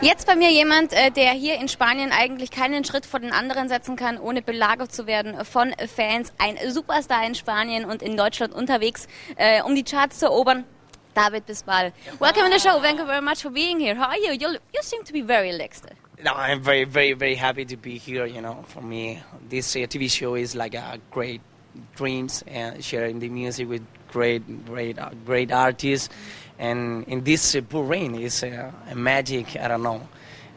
Jetzt bei mir jemand, äh, der hier in Spanien eigentlich keinen Schritt vor den anderen setzen kann, ohne belagert zu werden von Fans. Ein Superstar in Spanien und in Deutschland unterwegs, äh, um die Charts zu erobern. David Bisbal. Welcome to the show. Thank you very much for being here. How are you? You, you seem to be very relaxed. No, I'm very, very, very happy to be here. You know, for me, this uh, TV show is like a great dreams and sharing the music with great, great, uh, great artists. And in this uh, rain is uh, a magic. I don't know.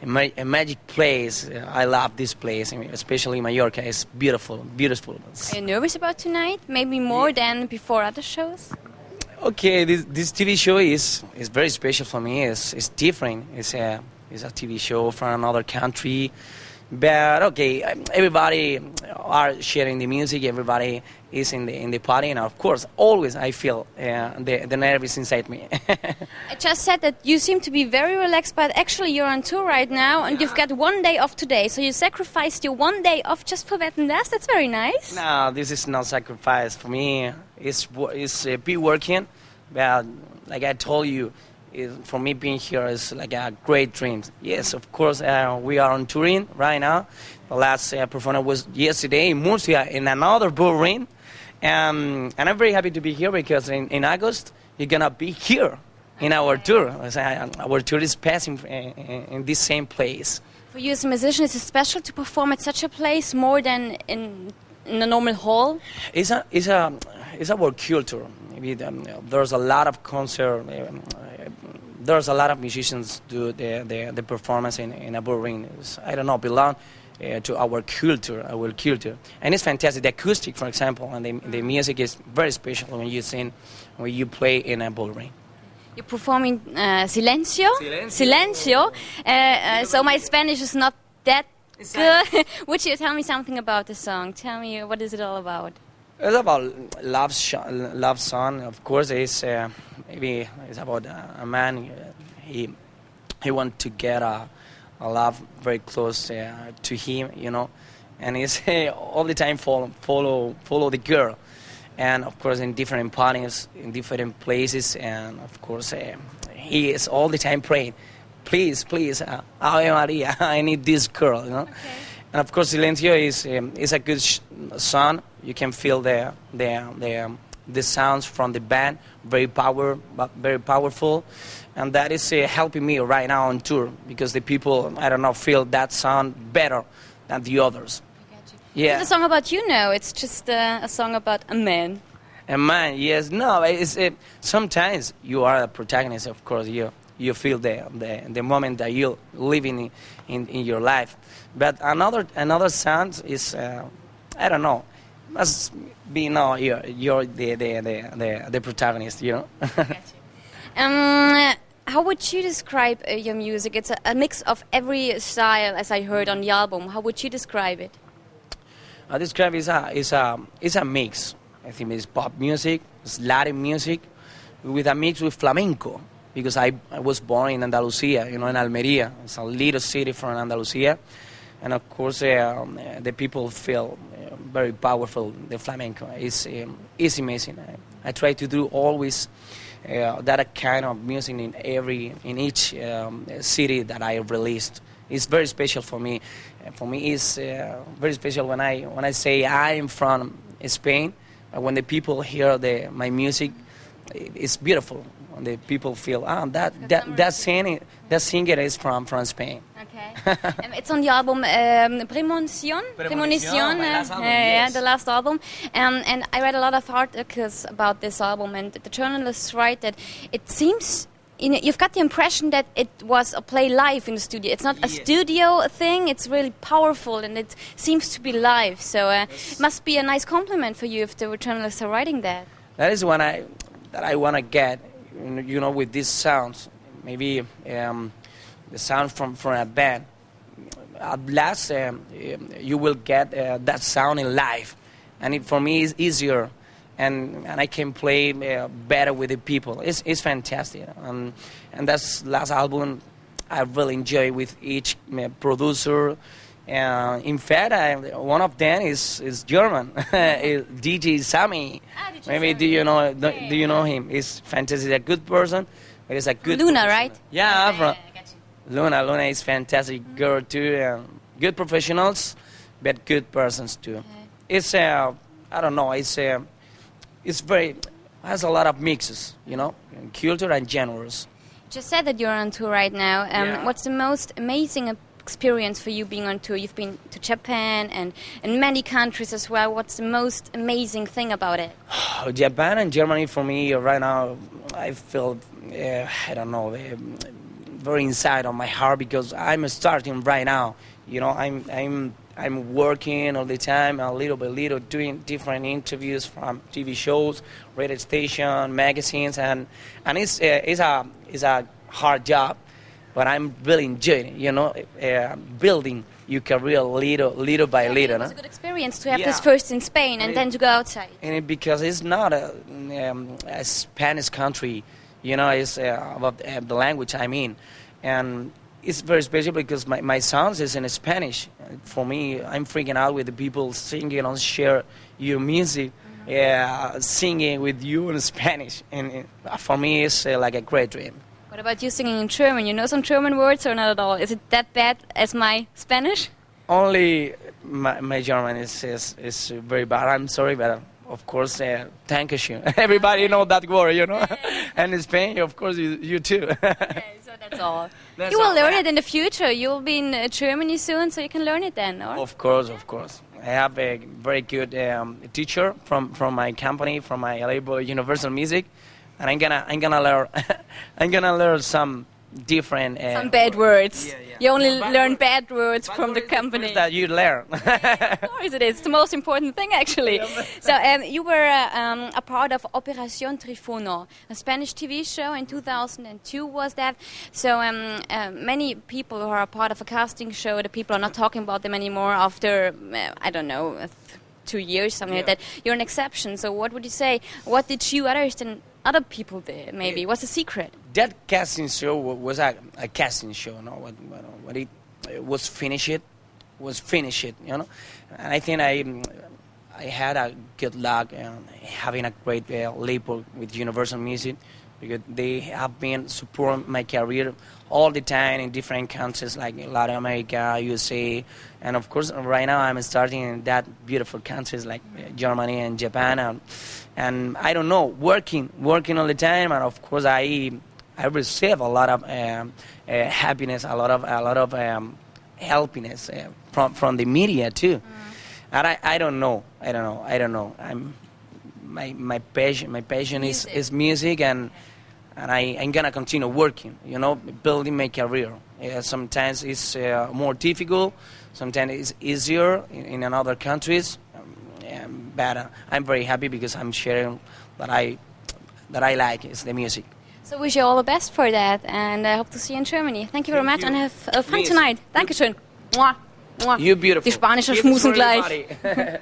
A, ma- a magic place. Uh, I love this place, I mean, especially Mallorca. It's beautiful, beautiful. Are you nervous about tonight? Maybe more yeah. than before other shows? Okay, this, this TV show is is very special for me. It's, it's different. It's a it's a TV show from another country. But okay, everybody are sharing the music. Everybody is in the in the party, and of course, always I feel uh, the the nervous inside me. I just said that you seem to be very relaxed, but actually you're on tour right now, and you've got one day off today. So you sacrificed your one day off just for Wetten dass. That's very nice. No, this is not sacrifice for me. It's it's uh, be working, but like I told you is, for me being here is like a great dream. Yes, of course, uh, we are on touring right now. The last uh, performance was yesterday in Murcia in another bull ring. Um, and I'm very happy to be here because in, in August, you're going to be here in our tour. Our tour is passing in, in this same place. For you as a musician, is it special to perform at such a place more than in, in a normal hall? It's, a, it's, a, it's our culture. Um, there's a lot of concert um, there's a lot of musicians do the, the, the performance in, in a ring. I don't know, belong uh, to our culture, our culture. And it's fantastic. The acoustic, for example, and the, the music is very special when you sing, when you play in a ring. You're performing uh, Silencio. Silencio. Silencio. Uh, uh, so my Spanish is not that good. Would you tell me something about the song? Tell me what is it all about? It's about love, love song. Of course, it's uh, maybe it's about a man. He he want to get a, a love very close uh, to him, you know, and he's all the time follow follow follow the girl, and of course in different parties, in different places, and of course uh, he is all the time praying, please, please, uh, Ave Maria, I need this girl, you know. Okay. And of course, Silencio is um, is a good sh- song you can feel the the the, the sounds from the band. Very power very powerful. And that is uh, helping me right now on tour because the people i don't know feel that sound better than the others. Yeah. it's a song about you now? It's just uh, a song about a man. A man yes. No it's it, sometimes you are a protagonist of course you you feel the, the, the moment that you're living in, in, in your life. But another another sound is uh, i don't know must be no you're, you're the, the, the, the, the protagonist you know? Um, how would you describe uh, your music? It's a, a, mix of every style as i heard on the album. How would you describe it? I describe it as a, it's a, it's a mix. I think it's pop music it's latin music with a mix with flamenco because I, I was born in Andalusia, you know, in Almeria. It's a little city from Andalusia. And of course, uh, the people feel very powerful. The flamenco is um, is amazing. I, I, try to do always uh, that kind of music in every in each um, city that I released. It's very special for me. For me, it's uh, very special when I when I say I'm from Spain. When the people hear the my music, it's beautiful. When the people feel ah that that that singer that singer is from from Spain. Okay. um, it's on the album um, Premonition. Premonition, uh, last album, yes. yeah, the last album. Um, and I read a lot of articles about this album, and the journalists write that it seems you know, you've got the impression that it was a play live in the studio. It's not a studio thing. It's really powerful, and it seems to be live. So uh, it must be a nice compliment for you if the journalists are writing that. That is what I that I want to get. You know, with these sounds, maybe. Um, the sound from, from a band. At last, uh, you will get uh, that sound in live, and it, for me it's easier, and, and I can play uh, better with the people. It's, it's fantastic, um, and that's last album I really enjoy with each uh, producer. Uh, in fact, I, one of them is, is German, DJ Sammy. Ah, Maybe do you know do, do, you know him? He's fantastic, a good person. But he's a good Luna, person. right? Yeah, from, Luna, Luna is fantastic girl too. Um, good professionals, but good persons too. It's uh, I don't know. It's uh, it's very has a lot of mixes, you know, culture and genres. Just said that you're on tour right now. Um, Yeah. What's the most amazing experience for you being on tour? You've been to Japan and in many countries as well. What's the most amazing thing about it? Japan and Germany for me right now, I feel uh, I don't know, uh, very inside of my heart because I'm starting right now. You know, I'm I'm I'm working all the time, a little by little, doing different interviews from TV shows, radio station, magazines, and and it's uh, it's a it's a hard job, but I'm really enjoying it. You know, uh, building your career little little by it little. It's no? a good experience to have this first in Spain and And then to go outside. and it, because it's not a, um, a Spanish country, you know, it's uh, about uh, the language I mean, and it's very special because my, my songs is in Spanish. For me, I'm freaking out with the people singing and share your music, yeah, singing with you in Spanish, and uh, for me, it's uh, like a great dream. What about you singing in German? You know some German words or not at all? Is it that bad as my Spanish? Only my, my German is, is is very bad. I'm sorry, but uh, of course, uh, thank you. Everybody know that word, you know. and in Spain, of course, you, you too. Okay, so that's all. That's you will all. learn it in the future. You'll be in uh, Germany soon, so you can learn it then, or? of course, of course. I have a very good um, teacher from, from my company, from my label, Universal Music, and I'm gonna I'm gonna learn I'm gonna learn some different uh, Some bad words. Yeah, yeah. You only Bad learn words. bad words Bad from the word the company. first that you learn. Of course it is. It's the most important thing, actually. so um, you were uh, um, a part of Operación Triunfo, a Spanish TV show in 2002. Was that? So um, uh, many people who are a part of a casting show, the people are not talking about them anymore after uh, I don't know. uh, Two years, something like that. You're an exception. So, what would you say? What did you others than other people there, Maybe It, what's the secret? that casting show was a, a casting show, no? What, what, what it, it was finish it, was finish it, you know. And I think I I had a good luck um, having a great uh, label with Universal Music because they have been supporting my career all the time in different countries like Latin America, USA, and of course right now I'm starting in that beautiful countries like uh, Germany and Japan, and, and I don't know, working, working all the time, and of course I I receive a lot of um, uh, happiness, a lot of a lot of um, helpiness uh, from from the media too. And I, I don't know, I don't know, I don't know. I'm my my passion my passion is, Music. is music and and I, I'm gonna continue working, you know, building my career. Yeah, sometimes it's uh, more difficult, sometimes it's easier in, in another countries. Um, yeah, but uh, I'm very happy because I'm sharing that I that I like is the music. So wish you all the best for that, and I hope to see you in Germany. Thank you very Thank much, you. and have uh, fun Please. tonight. Dankeschön. Mua. Mua. You beautiful. Die Kisses schmusen gleich.